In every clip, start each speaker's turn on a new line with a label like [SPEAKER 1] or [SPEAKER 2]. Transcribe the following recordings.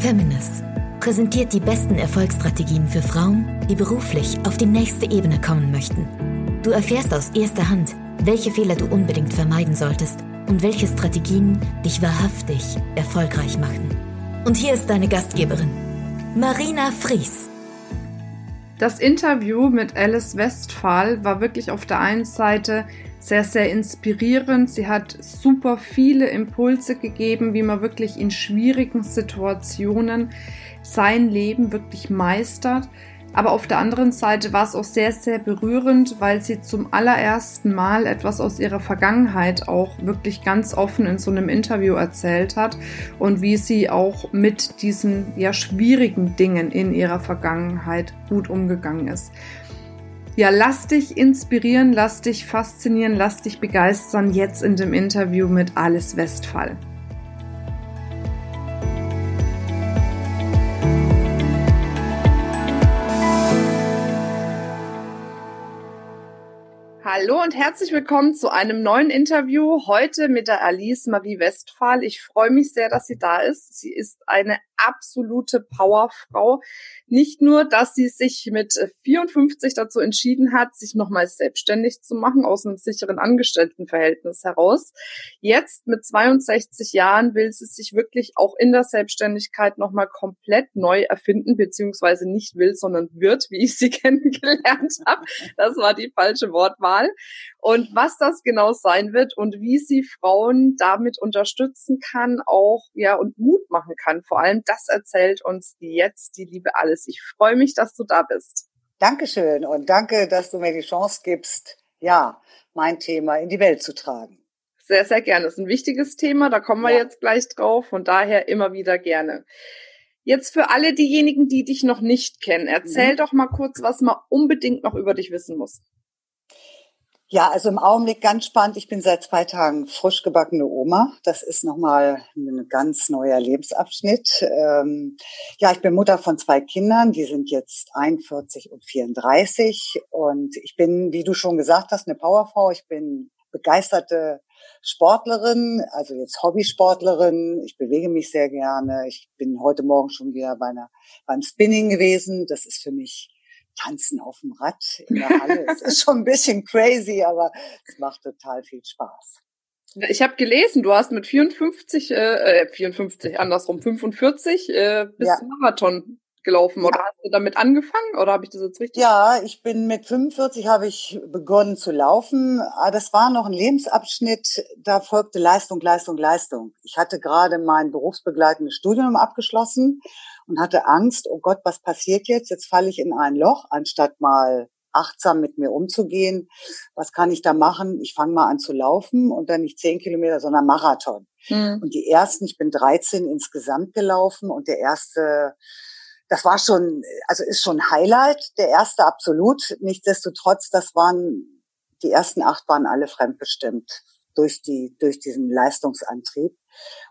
[SPEAKER 1] Feminist präsentiert die besten Erfolgsstrategien für Frauen, die beruflich auf die nächste Ebene kommen möchten. Du erfährst aus erster Hand, welche Fehler du unbedingt vermeiden solltest und welche Strategien dich wahrhaftig erfolgreich machen. Und hier ist deine Gastgeberin, Marina Fries.
[SPEAKER 2] Das Interview mit Alice Westphal war wirklich auf der einen Seite sehr, sehr inspirierend. Sie hat super viele Impulse gegeben, wie man wirklich in schwierigen Situationen sein Leben wirklich meistert. Aber auf der anderen Seite war es auch sehr, sehr berührend, weil sie zum allerersten Mal etwas aus ihrer Vergangenheit auch wirklich ganz offen in so einem Interview erzählt hat und wie sie auch mit diesen ja schwierigen Dingen in ihrer Vergangenheit gut umgegangen ist. Ja, lass dich inspirieren, lass dich faszinieren, lass dich begeistern jetzt in dem Interview mit Alice Westphal. Hallo und herzlich willkommen zu einem neuen Interview heute mit der Alice Marie Westphal. Ich freue mich sehr, dass sie da ist. Sie ist eine absolute Powerfrau. Nicht nur, dass sie sich mit 54 dazu entschieden hat, sich nochmal selbstständig zu machen aus einem sicheren Angestelltenverhältnis heraus. Jetzt mit 62 Jahren will sie sich wirklich auch in der Selbstständigkeit nochmal komplett neu erfinden, beziehungsweise nicht will, sondern wird, wie ich sie kennengelernt habe. Das war die falsche Wortwahl. Und was das genau sein wird und wie sie Frauen damit unterstützen kann, auch ja und Mut machen kann, vor allem das erzählt uns jetzt die liebe Alice. Ich freue mich, dass du da bist.
[SPEAKER 3] Dankeschön und danke, dass du mir die Chance gibst, ja, mein Thema in die Welt zu tragen.
[SPEAKER 2] Sehr, sehr gerne. Das ist ein wichtiges Thema, da kommen wir ja. jetzt gleich drauf. Von daher immer wieder gerne. Jetzt für alle diejenigen, die dich noch nicht kennen, erzähl mhm. doch mal kurz, was man unbedingt noch über dich wissen muss.
[SPEAKER 3] Ja, also im Augenblick ganz spannend. Ich bin seit zwei Tagen frisch gebackene Oma. Das ist nochmal ein ganz neuer Lebensabschnitt. Ähm, ja, ich bin Mutter von zwei Kindern. Die sind jetzt 41 und 34. Und ich bin, wie du schon gesagt hast, eine Powerfrau. Ich bin begeisterte Sportlerin, also jetzt Hobbysportlerin. Ich bewege mich sehr gerne. Ich bin heute Morgen schon wieder bei einer, beim Spinning gewesen. Das ist für mich Tanzen auf dem Rad in der Halle. es ist schon ein bisschen crazy, aber es macht total viel Spaß.
[SPEAKER 2] Ich habe gelesen, du hast mit 54, äh, 54, äh, andersrum, 45 äh, bis ja. Marathon gelaufen. Oder ja. hast du damit angefangen oder habe ich das jetzt richtig?
[SPEAKER 3] Ja, ich bin mit 45 habe ich begonnen zu laufen. Ah, das war noch ein Lebensabschnitt, da folgte Leistung, Leistung, Leistung. Ich hatte gerade mein berufsbegleitendes Studium abgeschlossen und hatte Angst, oh Gott, was passiert jetzt? Jetzt falle ich in ein Loch, anstatt mal achtsam mit mir umzugehen. Was kann ich da machen? Ich fange mal an zu laufen und dann nicht zehn Kilometer, sondern Marathon. Mhm. Und die ersten, ich bin 13 insgesamt gelaufen und der erste das war schon, also ist schon Highlight, der erste absolut. Nichtsdestotrotz, das waren, die ersten acht waren alle fremdbestimmt durch die, durch diesen Leistungsantrieb.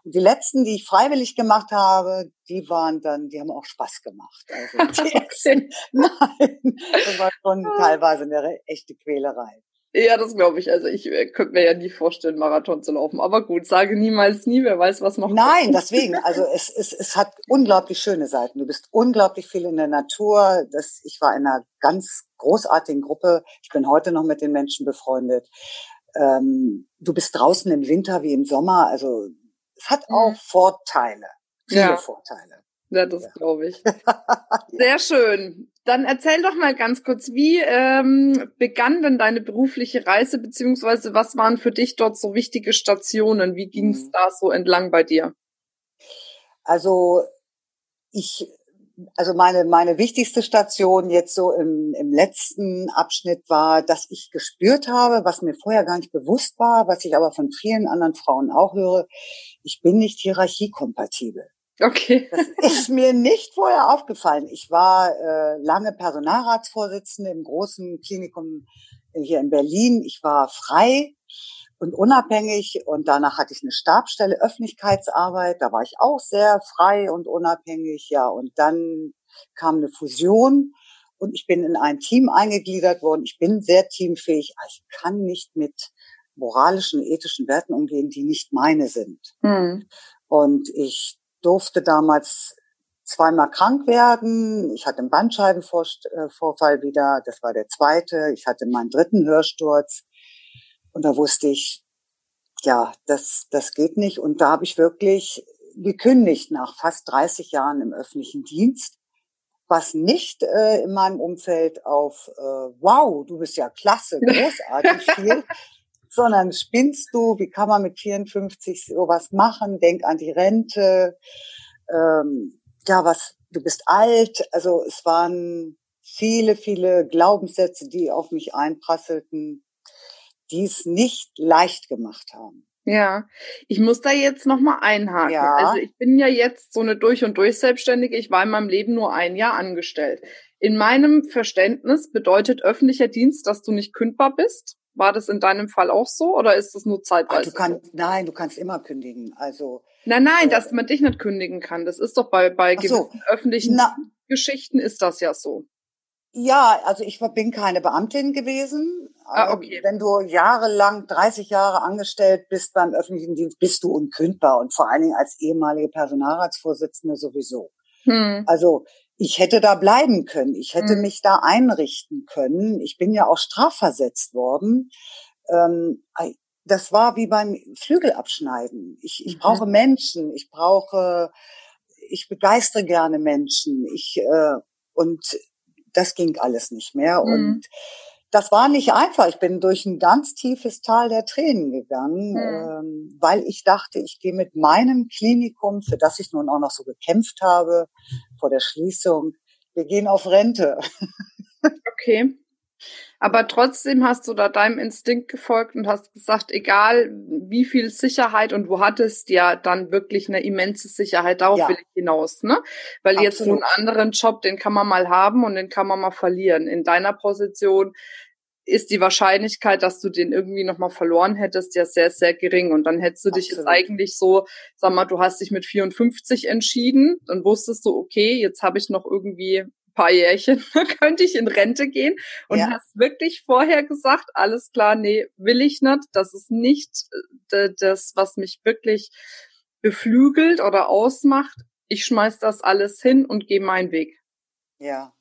[SPEAKER 3] Und die letzten, die ich freiwillig gemacht habe, die waren dann, die haben auch Spaß gemacht. Also die ersten, nein, das war schon teilweise eine echte Quälerei.
[SPEAKER 2] Ja, das glaube ich. Also ich äh, könnte mir ja nie vorstellen, Marathon zu laufen. Aber gut, sage niemals nie, wer weiß, was noch
[SPEAKER 3] Nein, kommt. deswegen. Also es, es, es hat unglaublich schöne Seiten. Du bist unglaublich viel in der Natur. Das, ich war in einer ganz großartigen Gruppe. Ich bin heute noch mit den Menschen befreundet. Ähm, du bist draußen im Winter wie im Sommer. Also es hat auch mhm. Vorteile. Viele ja. Vorteile.
[SPEAKER 2] Ja, das ja. glaube ich. Sehr schön. Dann erzähl doch mal ganz kurz, wie ähm, begann denn deine berufliche Reise, beziehungsweise was waren für dich dort so wichtige Stationen? Wie ging es mhm. da so entlang bei dir?
[SPEAKER 3] Also ich, also meine, meine wichtigste Station jetzt so im, im letzten Abschnitt war, dass ich gespürt habe, was mir vorher gar nicht bewusst war, was ich aber von vielen anderen Frauen auch höre, ich bin nicht hierarchiekompatibel.
[SPEAKER 2] Okay.
[SPEAKER 3] Das ist mir nicht vorher aufgefallen. Ich war äh, lange Personalratsvorsitzende im großen Klinikum hier in Berlin. Ich war frei und unabhängig und danach hatte ich eine Stabstelle Öffentlichkeitsarbeit. Da war ich auch sehr frei und unabhängig. Ja, und dann kam eine Fusion und ich bin in ein Team eingegliedert worden. Ich bin sehr teamfähig. Ich kann nicht mit moralischen, ethischen Werten umgehen, die nicht meine sind. Mhm. Und ich durfte damals zweimal krank werden. Ich hatte einen Bandscheibenvorfall wieder. Das war der zweite. Ich hatte meinen dritten Hörsturz. Und da wusste ich, ja, das, das geht nicht. Und da habe ich wirklich gekündigt nach fast 30 Jahren im öffentlichen Dienst, was nicht äh, in meinem Umfeld auf äh, Wow, du bist ja klasse, großartig viel, sondern spinnst du, wie kann man mit 54 sowas machen, denk an die Rente, ähm, ja, was, du bist alt, also es waren viele, viele Glaubenssätze, die auf mich einprasselten, die es nicht leicht gemacht haben.
[SPEAKER 2] Ja, ich muss da jetzt nochmal einhaken. Ja. Also ich bin ja jetzt so eine durch und durch Selbstständige. Ich war in meinem Leben nur ein Jahr angestellt. In meinem Verständnis bedeutet öffentlicher Dienst, dass du nicht kündbar bist. War das in deinem Fall auch so oder ist das nur zeitweise? Ach,
[SPEAKER 3] du kannst, so? Nein, du kannst immer kündigen. Also
[SPEAKER 2] nein, nein, äh, dass man dich nicht kündigen kann. Das ist doch bei bei gewissen so. öffentlichen Na, Geschichten ist das ja so.
[SPEAKER 3] Ja, also ich bin keine Beamtin gewesen. Ah, okay. Wenn du jahrelang, 30 Jahre angestellt bist beim öffentlichen Dienst, bist du unkündbar und vor allen Dingen als ehemalige Personalratsvorsitzende sowieso. Hm. Also ich hätte da bleiben können, ich hätte hm. mich da einrichten können. Ich bin ja auch strafversetzt worden. Ähm, das war wie beim Flügelabschneiden. Ich, ich mhm. brauche Menschen, ich brauche, ich begeistere gerne Menschen. Ich äh, und das ging alles nicht mehr. Mhm. Und das war nicht einfach. Ich bin durch ein ganz tiefes Tal der Tränen gegangen, mhm. ähm, weil ich dachte, ich gehe mit meinem Klinikum, für das ich nun auch noch so gekämpft habe, vor der Schließung, wir gehen auf Rente.
[SPEAKER 2] Okay. Aber trotzdem hast du da deinem Instinkt gefolgt und hast gesagt, egal wie viel Sicherheit und du hattest ja dann wirklich eine immense Sicherheit, darauf ja. will ich hinaus, ne? Weil Absolut. jetzt so einen anderen Job, den kann man mal haben und den kann man mal verlieren. In deiner Position ist die Wahrscheinlichkeit, dass du den irgendwie nochmal verloren hättest, ja sehr, sehr gering. Und dann hättest du dich jetzt eigentlich so, sag mal, du hast dich mit 54 entschieden, dann wusstest du, okay, jetzt habe ich noch irgendwie paar Jährchen, könnte ich in Rente gehen und ja. hast wirklich vorher gesagt, alles klar, nee, will ich nicht. Das ist nicht äh, das, was mich wirklich beflügelt oder ausmacht. Ich schmeiß das alles hin und gehe meinen Weg.
[SPEAKER 3] Ja.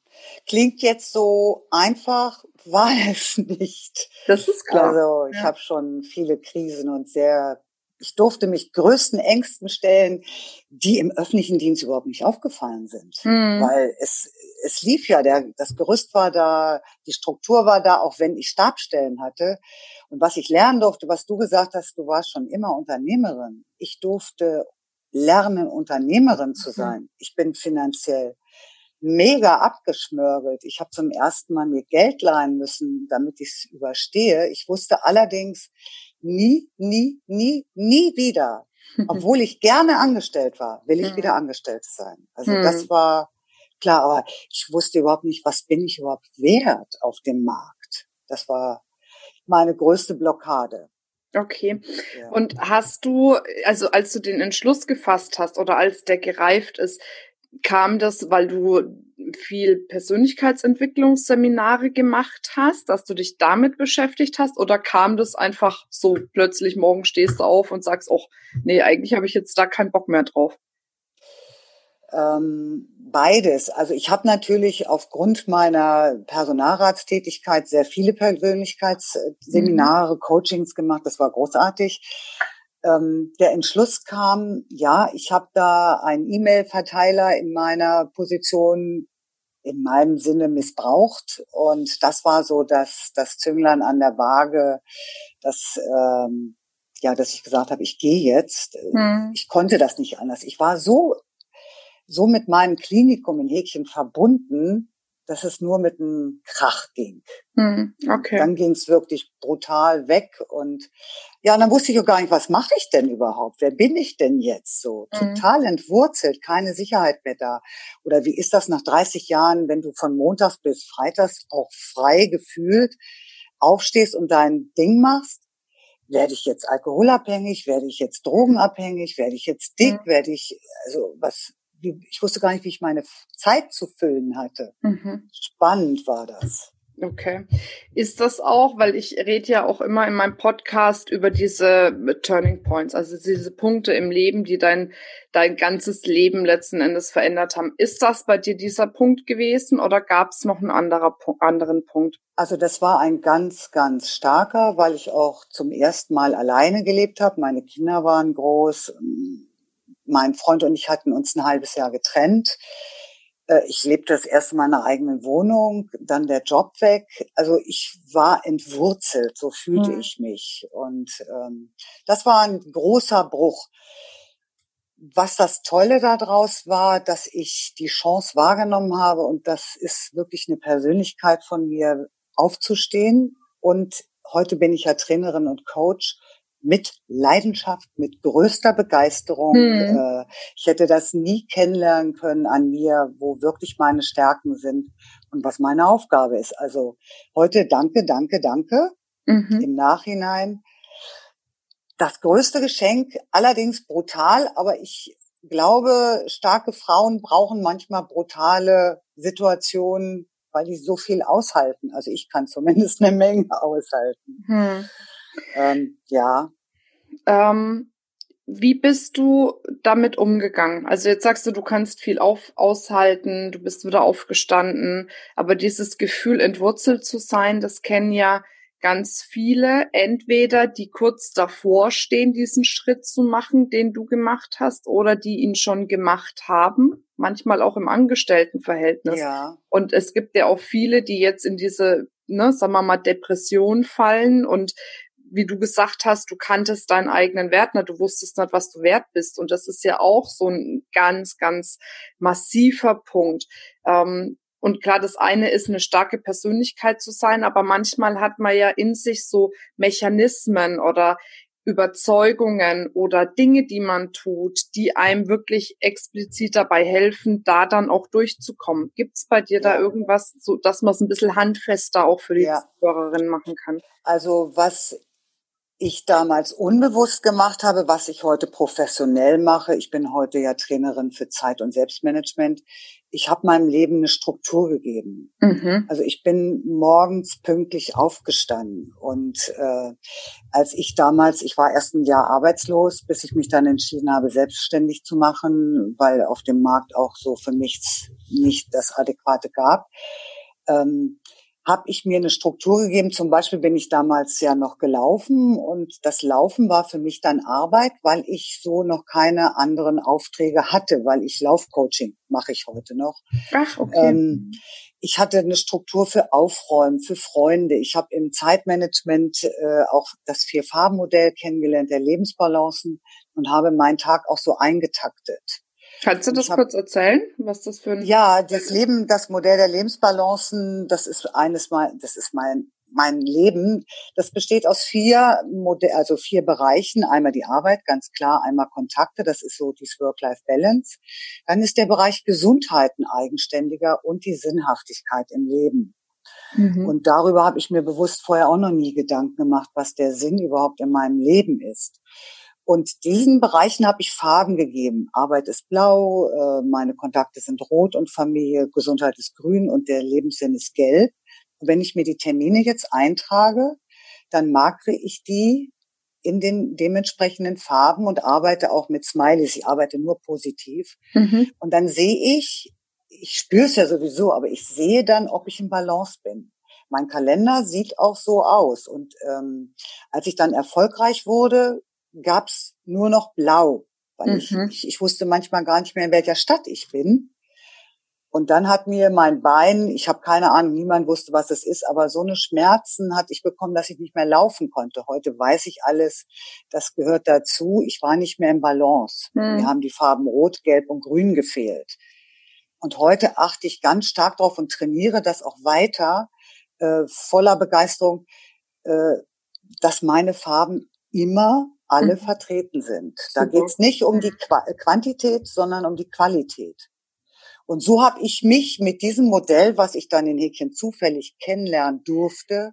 [SPEAKER 3] Klingt jetzt so einfach, war es nicht.
[SPEAKER 2] Das ist klar.
[SPEAKER 3] Also ich ja. habe schon viele Krisen und sehr ich durfte mich größten Ängsten stellen, die im öffentlichen Dienst überhaupt nicht aufgefallen sind. Mhm. Weil es, es lief ja, der, das Gerüst war da, die Struktur war da, auch wenn ich Stabstellen hatte. Und was ich lernen durfte, was du gesagt hast, du warst schon immer Unternehmerin. Ich durfte lernen, Unternehmerin zu mhm. sein. Mhm. Ich bin finanziell mega abgeschmörgelt. Ich habe zum ersten Mal mir Geld leihen müssen, damit ich es überstehe. Ich wusste allerdings, nie, nie, nie, nie wieder, obwohl ich gerne angestellt war, will ich wieder hm. angestellt sein. Also das hm. war klar, aber ich wusste überhaupt nicht, was bin ich überhaupt wert auf dem Markt. Das war meine größte Blockade.
[SPEAKER 2] Okay. Ja. Und hast du, also als du den Entschluss gefasst hast oder als der gereift ist, kam das, weil du viel Persönlichkeitsentwicklungsseminare gemacht hast, dass du dich damit beschäftigt hast oder kam das einfach so plötzlich morgen stehst du auf und sagst, oh, nee, eigentlich habe ich jetzt da keinen Bock mehr drauf?
[SPEAKER 3] Ähm, beides. Also ich habe natürlich aufgrund meiner Personalratstätigkeit sehr viele Persönlichkeitsseminare, mhm. Coachings gemacht. Das war großartig ähm, der Entschluss kam, ja, ich habe da einen E-Mail-Verteiler in meiner Position in meinem Sinne missbraucht. Und das war so das, das Zünglein an der Waage, dass, ähm, ja, dass ich gesagt habe, ich gehe jetzt. Hm. Ich konnte das nicht anders. Ich war so, so mit meinem Klinikum in Häkchen verbunden, dass es nur mit einem Krach ging. Hm, okay. Dann ging es wirklich brutal weg und ja, und dann wusste ich auch gar nicht, was mache ich denn überhaupt? Wer bin ich denn jetzt so? Mhm. Total entwurzelt, keine Sicherheit mehr da. Oder wie ist das nach 30 Jahren, wenn du von Montags bis Freitags auch frei gefühlt aufstehst und dein Ding machst? Werde ich jetzt alkoholabhängig? Werde ich jetzt drogenabhängig? Werde ich jetzt dick? Mhm. Werde ich, also was, ich wusste gar nicht, wie ich meine Zeit zu füllen hatte. Mhm. Spannend war das.
[SPEAKER 2] Okay. Ist das auch, weil ich rede ja auch immer in meinem Podcast über diese Turning Points, also diese Punkte im Leben, die dein, dein ganzes Leben letzten Endes verändert haben. Ist das bei dir dieser Punkt gewesen oder gab es noch einen anderer, anderen Punkt?
[SPEAKER 3] Also das war ein ganz, ganz starker, weil ich auch zum ersten Mal alleine gelebt habe. Meine Kinder waren groß. Mein Freund und ich hatten uns ein halbes Jahr getrennt. Äh, ich lebte das erste Mal in einer eigenen Wohnung, dann der Job weg. Also ich war entwurzelt, so fühlte mhm. ich mich. Und ähm, das war ein großer Bruch. Was das Tolle daraus war, dass ich die Chance wahrgenommen habe, und das ist wirklich eine Persönlichkeit von mir, aufzustehen. Und heute bin ich ja Trainerin und Coach mit Leidenschaft, mit größter Begeisterung. Hm. Äh, ich hätte das nie kennenlernen können an mir, wo wirklich meine Stärken sind und was meine Aufgabe ist. Also heute danke, danke, danke mhm. im Nachhinein. Das größte Geschenk, allerdings brutal, aber ich glaube, starke Frauen brauchen manchmal brutale Situationen, weil die so viel aushalten. Also ich kann zumindest eine Menge aushalten. Hm. Ähm, ja.
[SPEAKER 2] Ähm, wie bist du damit umgegangen? Also jetzt sagst du, du kannst viel auf, aushalten, du bist wieder aufgestanden, aber dieses Gefühl, entwurzelt zu sein, das kennen ja ganz viele, entweder die kurz davor stehen, diesen Schritt zu machen, den du gemacht hast, oder die ihn schon gemacht haben, manchmal auch im Angestelltenverhältnis. Ja. Und es gibt ja auch viele, die jetzt in diese, ne, sagen wir mal, Depression fallen und wie du gesagt hast, du kanntest deinen eigenen Wert, ne? du wusstest nicht, was du wert bist. Und das ist ja auch so ein ganz, ganz massiver Punkt. Ähm, und klar, das eine ist eine starke Persönlichkeit zu sein, aber manchmal hat man ja in sich so Mechanismen oder Überzeugungen oder Dinge, die man tut, die einem wirklich explizit dabei helfen, da dann auch durchzukommen. Gibt es bei dir da irgendwas, so dass man es ein bisschen handfester auch für die ja. Zuhörerin machen kann?
[SPEAKER 3] Also was ich damals unbewusst gemacht habe, was ich heute professionell mache. Ich bin heute ja Trainerin für Zeit- und Selbstmanagement. Ich habe meinem Leben eine Struktur gegeben. Mhm. Also ich bin morgens pünktlich aufgestanden. Und äh, als ich damals, ich war erst ein Jahr arbeitslos, bis ich mich dann entschieden habe, selbstständig zu machen, weil auf dem Markt auch so für nichts nicht das Adäquate gab. Ähm, habe ich mir eine Struktur gegeben. Zum Beispiel bin ich damals ja noch gelaufen und das Laufen war für mich dann Arbeit, weil ich so noch keine anderen Aufträge hatte, weil ich Laufcoaching mache ich heute noch. Ach, okay. Ähm, ich hatte eine Struktur für Aufräumen, für Freunde. Ich habe im Zeitmanagement äh, auch das Vier-Farben-Modell kennengelernt, der Lebensbalancen und habe meinen Tag auch so eingetaktet.
[SPEAKER 2] Kannst du das hab, kurz erzählen, was das für ein
[SPEAKER 3] Ja, das Leben, das Modell der Lebensbalancen, das ist eines mal, das ist mein mein Leben. Das besteht aus vier Modell, also vier Bereichen. Einmal die Arbeit, ganz klar, einmal Kontakte, das ist so die Work-Life-Balance. Dann ist der Bereich Gesundheit ein eigenständiger und die Sinnhaftigkeit im Leben. Mhm. Und darüber habe ich mir bewusst vorher auch noch nie Gedanken gemacht, was der Sinn überhaupt in meinem Leben ist. Und diesen Bereichen habe ich Farben gegeben. Arbeit ist blau, äh, meine Kontakte sind rot und Familie, Gesundheit ist grün und der Lebenssinn ist gelb. Und wenn ich mir die Termine jetzt eintrage, dann markere ich die in den dementsprechenden Farben und arbeite auch mit Smileys. Ich arbeite nur positiv. Mhm. Und dann sehe ich, ich spüre es ja sowieso, aber ich sehe dann, ob ich im Balance bin. Mein Kalender sieht auch so aus. Und ähm, als ich dann erfolgreich wurde, gab's nur noch blau, weil mhm. ich, ich, ich wusste manchmal gar nicht mehr, in welcher Stadt ich bin. Und dann hat mir mein Bein, ich habe keine Ahnung, niemand wusste, was es ist, aber so eine Schmerzen hatte ich bekommen, dass ich nicht mehr laufen konnte. Heute weiß ich alles, das gehört dazu. Ich war nicht mehr im Balance. Mhm. Mir haben die Farben Rot, Gelb und Grün gefehlt. Und heute achte ich ganz stark drauf und trainiere das auch weiter, äh, voller Begeisterung, äh, dass meine Farben immer alle mhm. vertreten sind. Da geht es nicht um die Qu Quantität, sondern um die Qualität. Und so habe ich mich mit diesem Modell, was ich dann in Häkchen zufällig kennenlernen durfte,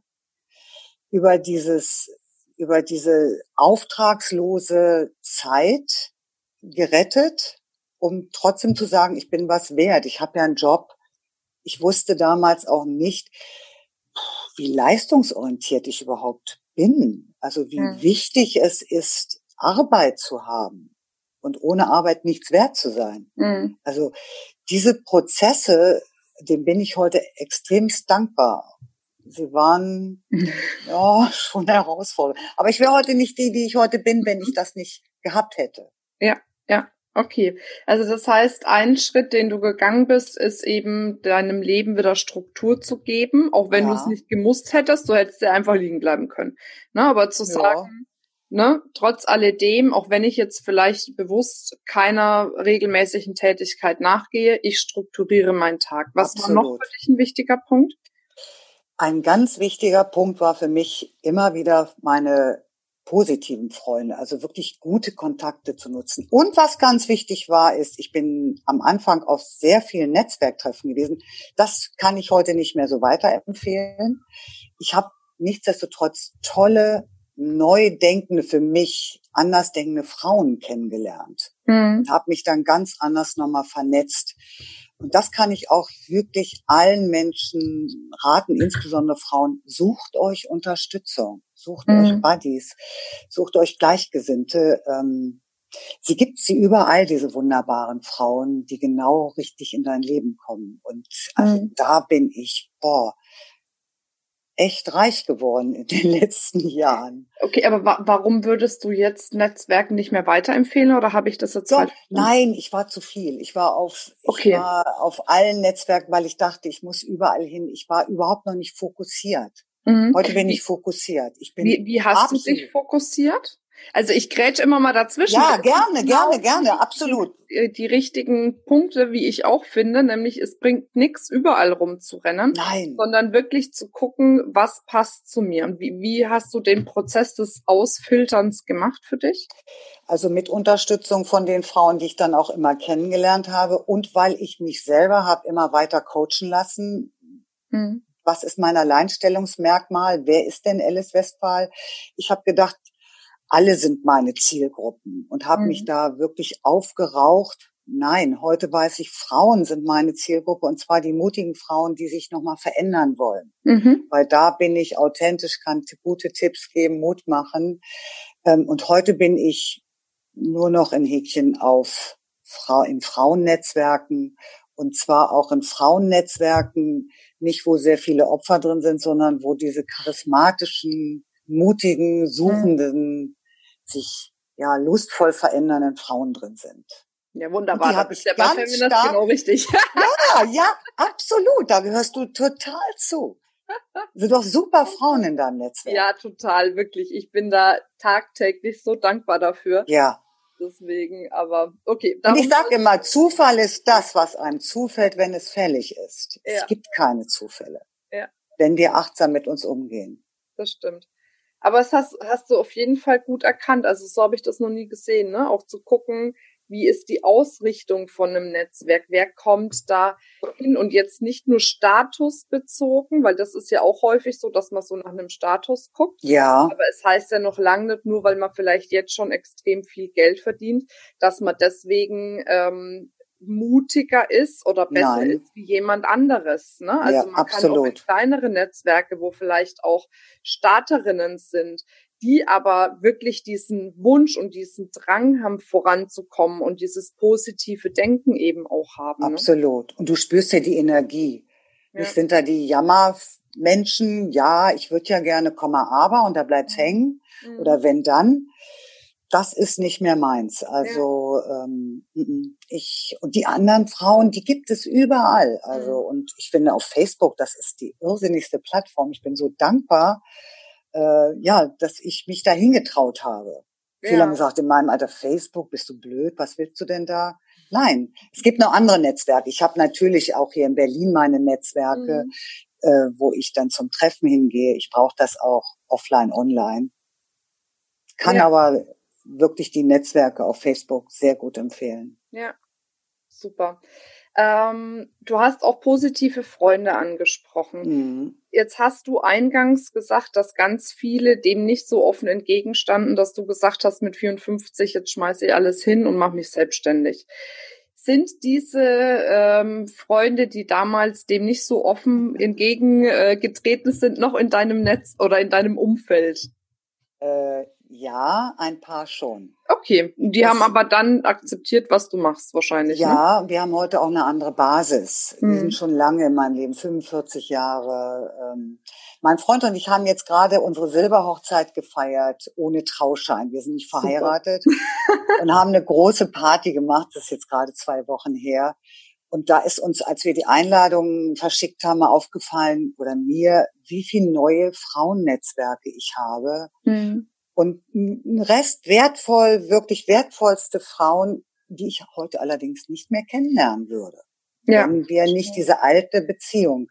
[SPEAKER 3] über dieses, über diese auftragslose Zeit gerettet, um trotzdem zu sagen, ich bin was wert, ich habe ja einen Job. Ich wusste damals auch nicht, wie leistungsorientiert ich überhaupt bin. Also wie mhm. wichtig es ist, Arbeit zu haben und ohne Arbeit nichts wert zu sein. Mhm. Also diese Prozesse, dem bin ich heute extremst dankbar. Sie waren ja schon herausfordernd. Aber ich wäre heute nicht die, die ich heute bin, wenn ich das nicht gehabt hätte.
[SPEAKER 2] Ja, ja. Okay, also das heißt, ein Schritt, den du gegangen bist, ist eben deinem Leben wieder Struktur zu geben, auch wenn ja. du es nicht gemusst hättest, du hättest ja einfach liegen bleiben können. Ne, aber zu ja. sagen, ne, trotz alledem, auch wenn ich jetzt vielleicht bewusst keiner regelmäßigen Tätigkeit nachgehe, ich strukturiere meinen Tag. Was Absolut. war noch für dich ein wichtiger Punkt?
[SPEAKER 3] Ein ganz wichtiger Punkt war für mich immer wieder meine positiven Freunde, also wirklich gute Kontakte zu nutzen. Und was ganz wichtig war, ist, ich bin am Anfang auf sehr vielen Netzwerktreffen gewesen. Das kann ich heute nicht mehr so weiterempfehlen. Ich habe nichtsdestotrotz tolle, neu denkende, für mich anders denkende Frauen kennengelernt. Mhm. Habe mich dann ganz anders nochmal vernetzt. Und das kann ich auch wirklich allen Menschen raten, insbesondere Frauen. Sucht euch Unterstützung, sucht mhm. euch Buddies, sucht euch Gleichgesinnte. Ähm, sie gibt sie überall, diese wunderbaren Frauen, die genau richtig in dein Leben kommen. Und also mhm. da bin ich, boah, echt reich geworden in den letzten Jahren.
[SPEAKER 2] Okay, aber wa warum würdest du jetzt Netzwerken nicht mehr weiterempfehlen oder habe ich das jetzt
[SPEAKER 3] Doch, Nein, ich war zu viel. Ich war auf okay. ich war auf allen Netzwerken, weil ich dachte, ich muss überall hin. Ich war überhaupt noch nicht fokussiert. Mhm. Heute bin ich fokussiert. Ich bin
[SPEAKER 2] wie, wie hast du dich fokussiert? Also ich grätsch immer mal dazwischen.
[SPEAKER 3] Ja, gerne, genau gerne, gerne, absolut.
[SPEAKER 2] Die, die, richtigen Punkte, wie ich auch finde, nämlich es bringt nichts, überall rumzurennen,
[SPEAKER 3] Nein.
[SPEAKER 2] sondern wirklich zu gucken, was passt zu mir. Und wie, wie hast du den Prozess des Ausfilterns gemacht für dich?
[SPEAKER 3] Also mit Unterstützung von den Frauen, die ich dann auch immer kennengelernt habe und weil ich mich selber habe immer weiter coachen lassen. Hm. Was ist mein Alleinstellungsmerkmal? Wer ist denn Alice Westphal? Ich habe gedacht, alle sind meine Zielgruppen und habe mhm. mich da wirklich aufgeraucht. Nein, heute weiß ich, Frauen sind meine Zielgruppe und zwar die mutigen Frauen, die sich nochmal verändern wollen. Mhm. Weil da bin ich authentisch, kann gute Tipps geben, Mut machen. Ähm, und heute bin ich nur noch in Häkchen auf Frau, in Frauennetzwerken und zwar auch in Frauennetzwerken, nicht wo sehr viele Opfer drin sind, sondern wo diese charismatischen, mutigen, mhm. suchenden, sich ja lustvoll verändernden Frauen drin sind.
[SPEAKER 2] Ja, wunderbar.
[SPEAKER 3] Die habe ich ganz stark,
[SPEAKER 2] genau richtig.
[SPEAKER 3] ja, ja, absolut. Da gehörst du total zu. Sind doch super Frauen in deinem Netzwerk.
[SPEAKER 2] Ja, total, wirklich. Ich bin da tagtäglich so dankbar dafür.
[SPEAKER 3] Ja.
[SPEAKER 2] Deswegen, aber okay.
[SPEAKER 3] Und ich sage immer, Zufall ist das, was einem zufällt, wenn es fällig ist. Ja. Es gibt keine Zufälle. Ja. Wenn wir achtsam mit uns umgehen.
[SPEAKER 2] Das stimmt. Aber es hast, hast du auf jeden Fall gut erkannt. Also so habe ich das noch nie gesehen, ne? Auch zu gucken, wie ist die Ausrichtung von einem Netzwerk? Wer kommt da hin? Und jetzt nicht nur statusbezogen, weil das ist ja auch häufig so, dass man so nach einem Status guckt.
[SPEAKER 3] Ja.
[SPEAKER 2] Aber es heißt ja noch lange nicht nur, weil man vielleicht jetzt schon extrem viel Geld verdient, dass man deswegen ähm, mutiger ist oder besser Nein. ist wie jemand anderes. Ne? Also ja, man absolut. kann auch in kleinere Netzwerke, wo vielleicht auch Starterinnen sind, die aber wirklich diesen Wunsch und diesen Drang haben, voranzukommen und dieses positive Denken eben auch haben.
[SPEAKER 3] Ne? Absolut. Und du spürst ja die Energie. Ja. Ich sind da die Jammermenschen, ja, ich würde ja gerne Komma aber und da bleibt's mhm. hängen. Mhm. Oder wenn dann das ist nicht mehr meins. Also ja. ähm, ich und die anderen Frauen, die gibt es überall. Also mhm. und ich finde auf Facebook, das ist die irrsinnigste Plattform. Ich bin so dankbar, äh, ja, dass ich mich da hingetraut habe. Ja. Viele haben gesagt, in meinem Alter Facebook, bist du blöd? Was willst du denn da? Nein, es gibt noch andere Netzwerke. Ich habe natürlich auch hier in Berlin meine Netzwerke, mhm. äh, wo ich dann zum Treffen hingehe. Ich brauche das auch offline, online. Kann ja. aber wirklich die Netzwerke auf Facebook sehr gut empfehlen.
[SPEAKER 2] Ja, super. Ähm, du hast auch positive Freunde angesprochen. Mhm. Jetzt hast du eingangs gesagt, dass ganz viele dem nicht so offen entgegenstanden, dass du gesagt hast, mit 54, jetzt schmeiße ich alles hin und mache mich selbstständig. sind diese ähm, Freunde, die damals dem nicht so offen entgegengetreten äh, sind, noch in deinem Netz oder in deinem Umfeld?
[SPEAKER 3] Äh, ja, ein paar schon.
[SPEAKER 2] Okay, die das, haben aber dann akzeptiert, was du machst, wahrscheinlich.
[SPEAKER 3] Ja, ne? wir haben heute auch eine andere Basis. Hm. Wir sind schon lange in meinem Leben, 45 Jahre. Ähm, mein Freund und ich haben jetzt gerade unsere Silberhochzeit gefeiert, ohne Trauschein. Wir sind nicht verheiratet und haben eine große Party gemacht. Das ist jetzt gerade zwei Wochen her. Und da ist uns, als wir die Einladungen verschickt haben, aufgefallen, oder mir, wie viele neue Frauennetzwerke ich habe. Mhm und ein Rest wertvoll, wirklich wertvollste Frauen, die ich heute allerdings nicht mehr kennenlernen würde. Ja. Wenn wir nicht diese alte Beziehung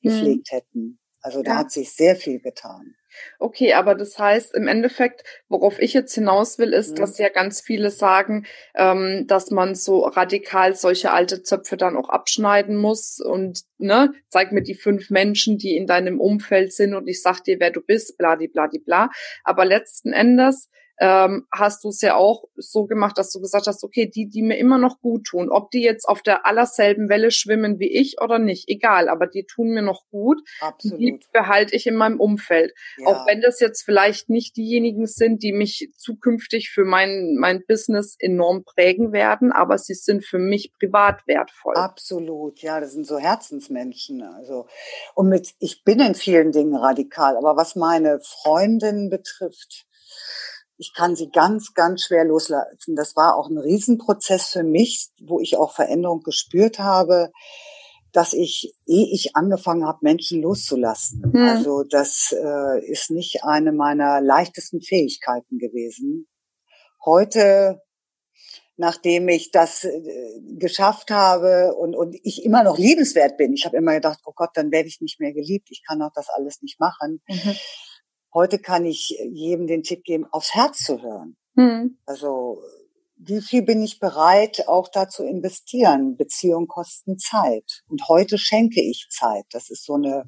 [SPEAKER 3] gepflegt mhm. hätten. Also da ja. hat sich sehr viel getan.
[SPEAKER 2] Okay, aber das heißt im Endeffekt, worauf ich jetzt hinaus will, ist, mhm. dass ja ganz viele sagen, ähm, dass man so radikal solche alte Zöpfe dann auch abschneiden muss und ne, zeig mir die fünf Menschen, die in deinem Umfeld sind und ich sag dir, wer du bist, bladi bladi bla. Aber letzten Endes ähm, hast du es ja auch so gemacht, dass du gesagt hast, okay, die, die mir immer noch gut tun, ob die jetzt auf der allerselben Welle schwimmen wie ich oder nicht, egal, aber die tun mir noch gut, Absolut. die behalte ich in meinem Umfeld. Ja. Auch wenn das jetzt vielleicht nicht diejenigen sind, die mich zukünftig für mein, mein Business enorm prägen werden, aber sie sind für mich privat wertvoll.
[SPEAKER 3] Absolut, ja, das sind so Herzensmenschen. Also, und mit, ich bin in vielen Dingen radikal, aber was meine Freundin betrifft, ich kann sie ganz, ganz schwer loslassen. Das war auch ein Riesenprozess für mich, wo ich auch Veränderung gespürt habe, dass ich, ehe ich angefangen habe, Menschen loszulassen. Hm. Also das äh, ist nicht eine meiner leichtesten Fähigkeiten gewesen. Heute, nachdem ich das äh, geschafft habe und, und ich immer noch liebenswert bin, ich habe immer gedacht, oh Gott, dann werde ich nicht mehr geliebt, ich kann auch das alles nicht machen. Mhm Heute kann ich jedem den Tipp geben, aufs Herz zu hören. Mhm. Also wie viel bin ich bereit, auch da zu investieren? Beziehungen kosten Zeit. Und heute schenke ich Zeit. Das ist so eine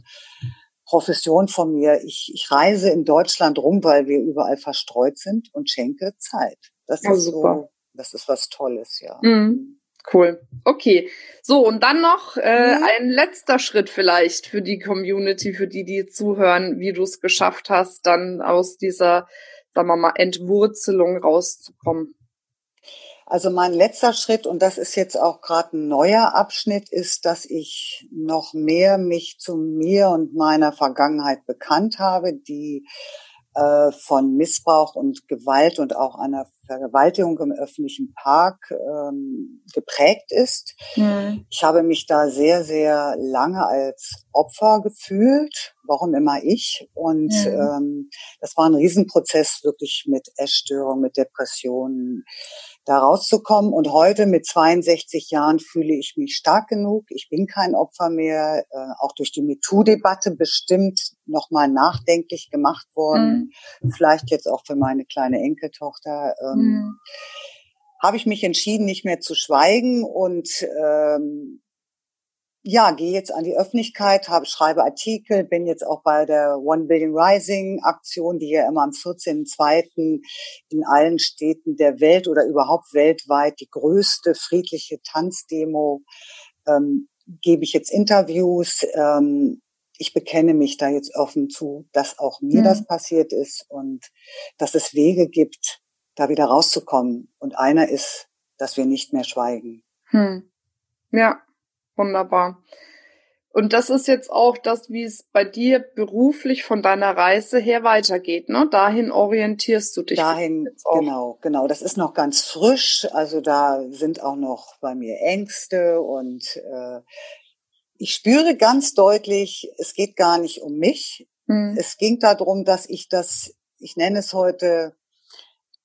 [SPEAKER 3] Profession von mir. Ich, ich reise in Deutschland rum, weil wir überall verstreut sind und schenke Zeit. Das ja, ist super. so, das ist was Tolles, ja. Mhm.
[SPEAKER 2] Cool. Okay. So, und dann noch äh, mhm. ein letzter Schritt vielleicht für die Community, für die, die zuhören, wie du es geschafft hast, dann aus dieser, sagen wir mal, Entwurzelung rauszukommen.
[SPEAKER 3] Also mein letzter Schritt, und das ist jetzt auch gerade ein neuer Abschnitt, ist, dass ich noch mehr mich zu mir und meiner Vergangenheit bekannt habe, die äh, von Missbrauch und Gewalt und auch einer Vergewaltigung im öffentlichen Park ähm, geprägt ist. Mhm. Ich habe mich da sehr, sehr lange als Opfer gefühlt, warum immer ich. Und mhm. ähm, das war ein Riesenprozess wirklich mit Essstörung, mit Depressionen, da rauszukommen. Und heute mit 62 Jahren fühle ich mich stark genug. Ich bin kein Opfer mehr, äh, auch durch die MeToo-Debatte bestimmt nochmal nachdenklich gemacht worden. Mhm. Vielleicht jetzt auch für meine kleine Enkeltochter. Ähm. Habe ich mich entschieden, nicht mehr zu schweigen und ähm, ja, gehe jetzt an die Öffentlichkeit, habe, schreibe Artikel, bin jetzt auch bei der One Billion Rising Aktion, die ja immer am 14.02. in allen Städten der Welt oder überhaupt weltweit die größte friedliche Tanzdemo, ähm, gebe ich jetzt Interviews. Ähm, ich bekenne mich da jetzt offen zu, dass auch mir mhm. das passiert ist und dass es Wege gibt, da wieder rauszukommen. Und einer ist, dass wir nicht mehr schweigen. Hm.
[SPEAKER 2] Ja, Wunderbar. Und das ist jetzt auch das, wie es bei dir beruflich von deiner Reise her weitergeht. Ne? Dahin orientierst du dich.
[SPEAKER 3] Dahin, genau, genau. Das ist noch ganz frisch. Also da sind auch noch bei mir Ängste und äh, ich spüre ganz deutlich, es geht gar nicht um mich. Hm. Es ging darum, dass ich das, ich nenne es heute,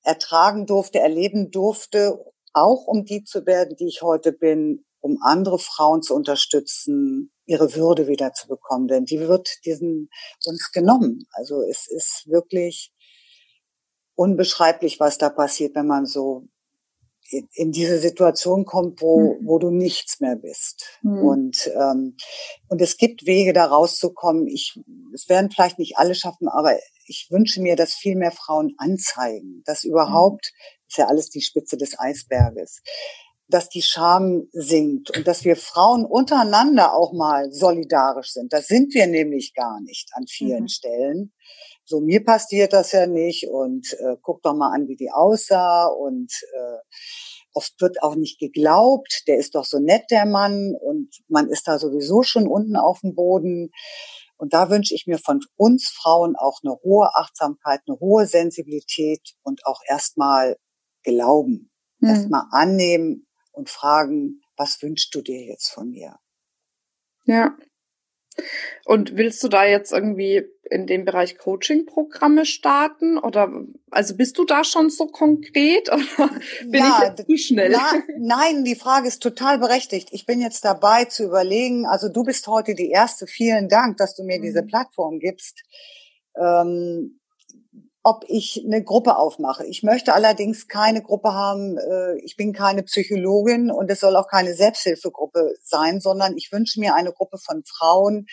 [SPEAKER 3] ertragen durfte, erleben durfte, auch um die zu werden, die ich heute bin, um andere Frauen zu unterstützen, ihre Würde wieder zu bekommen. Denn die wird diesen uns genommen. Also es ist wirklich unbeschreiblich, was da passiert, wenn man so in diese Situation kommt, wo, mhm. wo du nichts mehr bist. Mhm. Und, ähm, und es gibt Wege, da rauszukommen. Ich, es werden vielleicht nicht alle schaffen, aber ich wünsche mir, dass viel mehr Frauen anzeigen, dass überhaupt, mhm. ist ja alles die Spitze des Eisberges, dass die Scham sinkt und dass wir Frauen untereinander auch mal solidarisch sind. Das sind wir nämlich gar nicht an vielen mhm. Stellen. So, mir passiert das ja nicht und äh, guck doch mal an, wie die aussah und äh, oft wird auch nicht geglaubt, der ist doch so nett, der Mann und man ist da sowieso schon unten auf dem Boden. Und da wünsche ich mir von uns Frauen auch eine hohe Achtsamkeit, eine hohe Sensibilität und auch erstmal Glauben. Mhm. Erstmal annehmen, und fragen, was wünschst du dir jetzt von mir?
[SPEAKER 2] Ja. Und willst du da jetzt irgendwie in dem Bereich Coaching-Programme starten? Oder also bist du da schon so konkret oder bin ja, ich jetzt zu schnell?
[SPEAKER 3] Na, nein, die Frage ist total berechtigt. Ich bin jetzt dabei zu überlegen, also du bist heute die erste. Vielen Dank, dass du mir mhm. diese Plattform gibst. Ähm, ob ich eine Gruppe aufmache. Ich möchte allerdings keine Gruppe haben, äh, ich bin keine Psychologin und es soll auch keine Selbsthilfegruppe sein, sondern ich wünsche mir eine Gruppe von Frauen,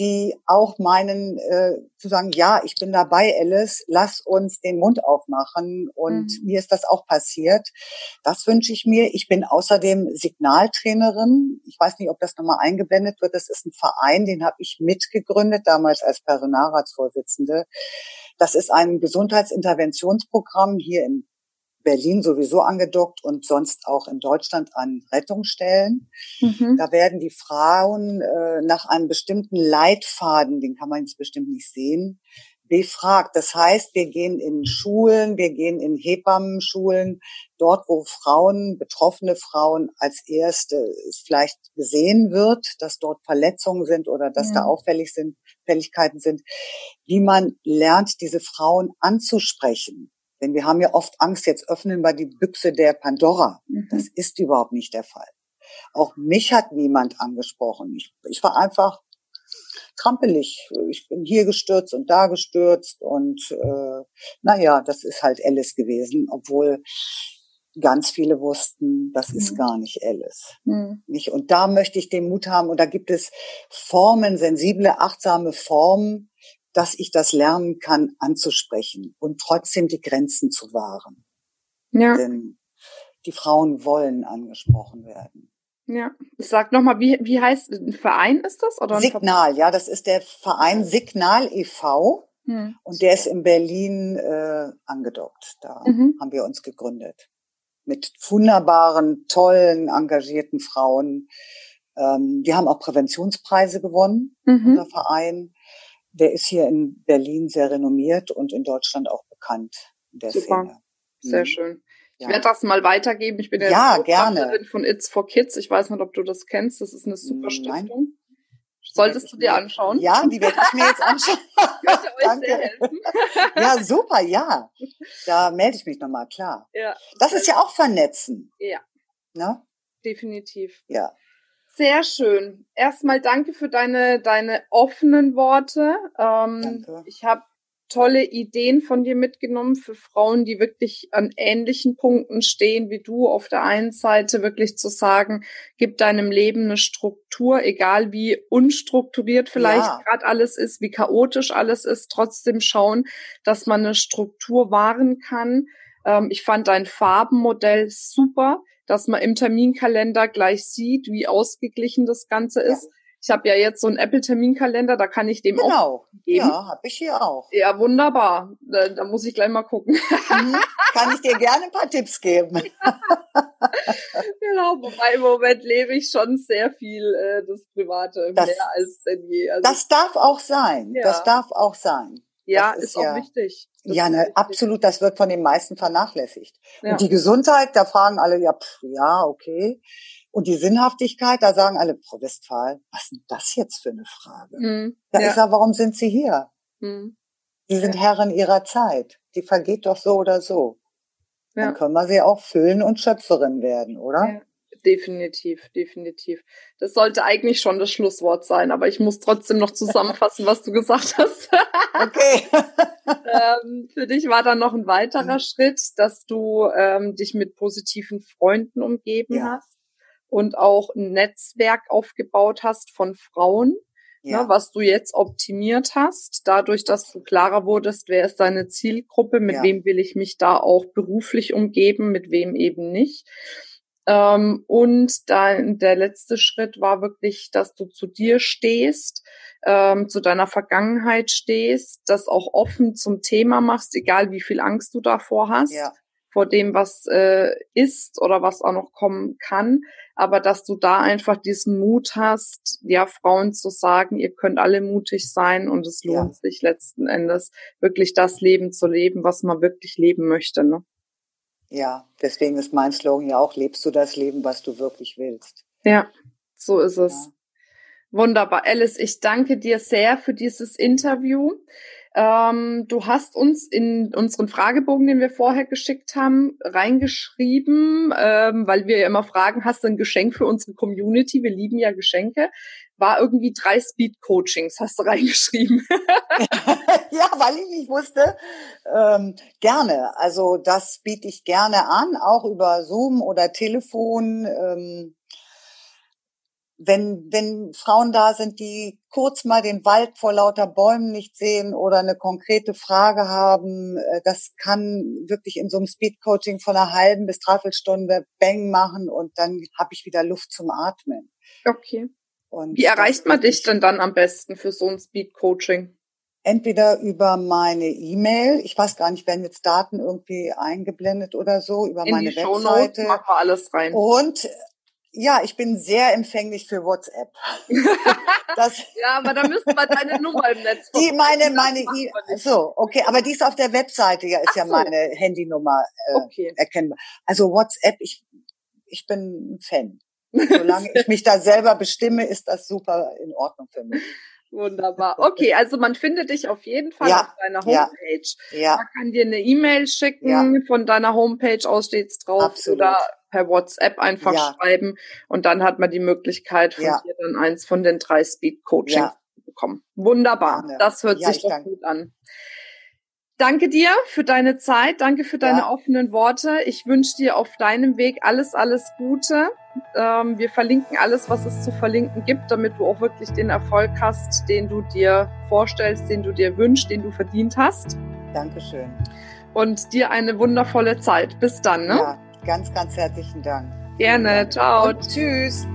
[SPEAKER 3] die auch meinen, äh, zu sagen, ja, ich bin dabei, Alice, lass uns den Mund aufmachen. Und mhm. mir ist das auch passiert. Das wünsche ich mir. Ich bin außerdem Signaltrainerin. Ich weiß nicht, ob das nochmal eingeblendet wird. Das ist ein Verein, den habe ich mitgegründet, damals als Personalratsvorsitzende. Das ist ein Gesundheitsinterventionsprogramm hier in Berlin sowieso angedockt und sonst auch in Deutschland an Rettungsstellen. Mhm. Da werden die Frauen äh, nach einem bestimmten Leitfaden, den kann man jetzt bestimmt nicht sehen, befragt. Das heißt, wir gehen in Schulen, wir gehen in Hebammenschulen, dort, wo Frauen, betroffene Frauen als erste vielleicht gesehen wird, dass dort Verletzungen sind oder dass ja. da auffällig sind, Fälligkeiten sind, wie man lernt, diese Frauen anzusprechen denn wir haben ja oft Angst, jetzt öffnen wir die Büchse der Pandora. Mhm. Das ist überhaupt nicht der Fall. Auch mich hat niemand angesprochen. Ich, ich war einfach krampelig. Ich bin hier gestürzt und da gestürzt und äh, naja, das ist halt Alice gewesen, obwohl ganz viele wussten, das ist mhm. gar nicht Alice. Mhm. Nicht? Und da möchte ich den Mut haben und da gibt es Formen, sensible, achtsame Formen, dass ich das lernen kann, anzusprechen und trotzdem die Grenzen zu wahren. Ja. Denn die Frauen wollen angesprochen werden.
[SPEAKER 2] Ja, sag nochmal, wie, wie heißt, ein Verein ist das? Oder
[SPEAKER 3] Signal, ja, das ist der Verein Signal e.V. Hm. Und der ist in Berlin äh, angedockt. Da mhm. haben wir uns gegründet. Mit wunderbaren, tollen, engagierten Frauen. Ähm, wir haben auch Präventionspreise gewonnen, mhm. unser Verein der ist hier in Berlin sehr renommiert und in Deutschland auch bekannt. Der Super, Szene.
[SPEAKER 2] sehr mhm. schön. Ich ja. werde das mal weitergeben. Ich bin
[SPEAKER 3] ja, ja gerne.
[SPEAKER 2] von It's for Kids. Ich weiß nicht, ob du das kennst. Das ist eine super Nein. Stiftung. Solltest du dir anschauen?
[SPEAKER 3] Ja, die werde ich mir jetzt anschauen. Könnte euch Danke. sehr helfen. ja, super, ja. Da melde ich mich nochmal, klar. Ja. Das ist ja auch vernetzen.
[SPEAKER 2] Ja.
[SPEAKER 3] Ne?
[SPEAKER 2] Definitiv.
[SPEAKER 3] Ja.
[SPEAKER 2] Sehr schön. Erstmal danke für deine, deine offenen Worte. Ähm, danke. Ich habe tolle Ideen von dir mitgenommen für Frauen, die wirklich an ähnlichen Punkten stehen wie du. Auf der einen Seite wirklich zu sagen, gib deinem Leben eine Struktur, egal wie unstrukturiert vielleicht ja. gerade alles ist, wie chaotisch alles ist, trotzdem schauen, dass man eine Struktur wahren kann. Ähm, ich fand dein Farbenmodell super dass man im Terminkalender gleich sieht, wie ausgeglichen das Ganze ist. Ja. Ich habe ja jetzt so einen Apple-Terminkalender, da kann ich dem
[SPEAKER 3] genau.
[SPEAKER 2] auch
[SPEAKER 3] geben. Ja, habe ich hier auch.
[SPEAKER 2] Ja, wunderbar. Da, da muss ich gleich mal gucken.
[SPEAKER 3] Mhm. Kann ich dir gerne ein paar Tipps geben.
[SPEAKER 2] genau, wobei im Moment lebe ich schon sehr viel äh, das Private, das, mehr als denn je.
[SPEAKER 3] Also, das darf auch sein. Ja. Das darf auch sein.
[SPEAKER 2] Ja, ist, ist, auch ja, wichtig.
[SPEAKER 3] Das ja, ne, absolut. Das wird von den meisten vernachlässigt. Ja. Und die Gesundheit, da fragen alle, ja, pff, ja, okay. Und die Sinnhaftigkeit, da sagen alle, Frau Westphal, was ist denn das jetzt für eine Frage? Mhm. Da ja. ist ja, warum sind Sie hier? Mhm. Sie sind ja. Herren ihrer Zeit. Die vergeht doch so oder so. Ja. Dann können wir sie auch füllen und Schöpferin werden, oder?
[SPEAKER 2] Definitiv, definitiv. Das sollte eigentlich schon das Schlusswort sein, aber ich muss trotzdem noch zusammenfassen, was du gesagt hast.
[SPEAKER 3] okay.
[SPEAKER 2] ähm, für dich war dann noch ein weiterer mhm. Schritt, dass du ähm, dich mit positiven Freunden umgeben ja. hast und auch ein Netzwerk aufgebaut hast von Frauen. Ne, ja. Ne, was du jetzt optimiert hast, dadurch, dass du klarer wurdest, wer ist deine Zielgruppe, mit ja. wem will ich mich da auch beruflich umgeben, mit wem eben nicht Ähm, und dann der letzte Schritt war wirklich, dass du zu dir stehst, ähm, zu deiner Vergangenheit stehst, das auch offen zum Thema machst, egal wie viel Angst du davor hast. Ja vor dem, was äh, ist oder was auch noch kommen kann, aber dass du da einfach diesen Mut hast, ja, Frauen zu sagen, ihr könnt alle mutig sein und es lohnt ja. sich letzten Endes, wirklich das Leben zu leben, was man wirklich leben möchte. Ne?
[SPEAKER 3] Ja, deswegen ist mein Slogan ja auch, lebst du das Leben, was du wirklich willst.
[SPEAKER 2] Ja, so ist es. Ja. Wunderbar. Alice, ich danke dir sehr für dieses Interview. Ähm, du hast uns in unseren Fragebogen, den wir vorher geschickt haben, reingeschrieben, ähm, weil wir ja immer fragen, hast du ein Geschenk für unsere Community? Wir lieben ja Geschenke. War irgendwie drei Speed-Coachings, hast du reingeschrieben.
[SPEAKER 3] ja, weil ich nicht wusste. Ähm, gerne. Also das biete ich gerne an, auch über Zoom oder Telefon. Wenn, wenn Frauen da sind, die kurz mal den Wald vor lauter Bäumen nicht sehen oder eine konkrete Frage haben, äh, das kann wirklich in so einem Speed-Coaching von einer halben bis dreiviertel Stunde Bang machen und dann habe ich wieder Luft zum Atmen.
[SPEAKER 2] Okay. Und Wie erreicht man dich denn dann am besten für so ein Speed-Coaching?
[SPEAKER 3] Entweder über meine E-Mail, ich weiß gar nicht, werden jetzt Daten irgendwie eingeblendet oder so, über
[SPEAKER 2] In
[SPEAKER 3] meine
[SPEAKER 2] die Webseite. Machen wir alles rein.
[SPEAKER 3] Und ja, ich bin sehr empfänglich für WhatsApp.
[SPEAKER 2] Das ja, aber da müssen wir deine Nummer im Netz
[SPEAKER 3] Die meine, meine, I so, okay, aber die ist auf der Webseite, ja, ist Ach ja so. meine Handynummer äh, okay. erkennbar. Also WhatsApp, ich, ich bin ein Fan. Solange ich mich da selber bestimme, ist das super in Ordnung für mich.
[SPEAKER 2] Wunderbar. Okay, also man findet dich auf jeden Fall ja, auf deiner Homepage. Ja. Man kann dir eine E-Mail schicken, ja. von deiner Homepage aus steht's drauf Absolut. oder per WhatsApp einfach ja. schreiben und dann hat man die Möglichkeit von dir dann eins von den drei Speed Coachings zu bekommen. Wunderbar. Das hört sich doch danke. gut an. Danke dir für deine Zeit, danke für deine offenen Worte. Ich wünsche dir auf deinem Weg alles, alles Gute. Ähm, wir verlinken alles, was es zu verlinken gibt, damit du auch wirklich den Erfolg hast, den du dir vorstellst, den du dir wünschst, den du verdient hast.
[SPEAKER 3] Dankeschön.
[SPEAKER 2] Und dir eine wundervolle Zeit. Bis dann. Ne? Ja,
[SPEAKER 3] ganz, ganz herzlichen Dank.
[SPEAKER 2] Gerne. Ciao.
[SPEAKER 3] Und tschüss.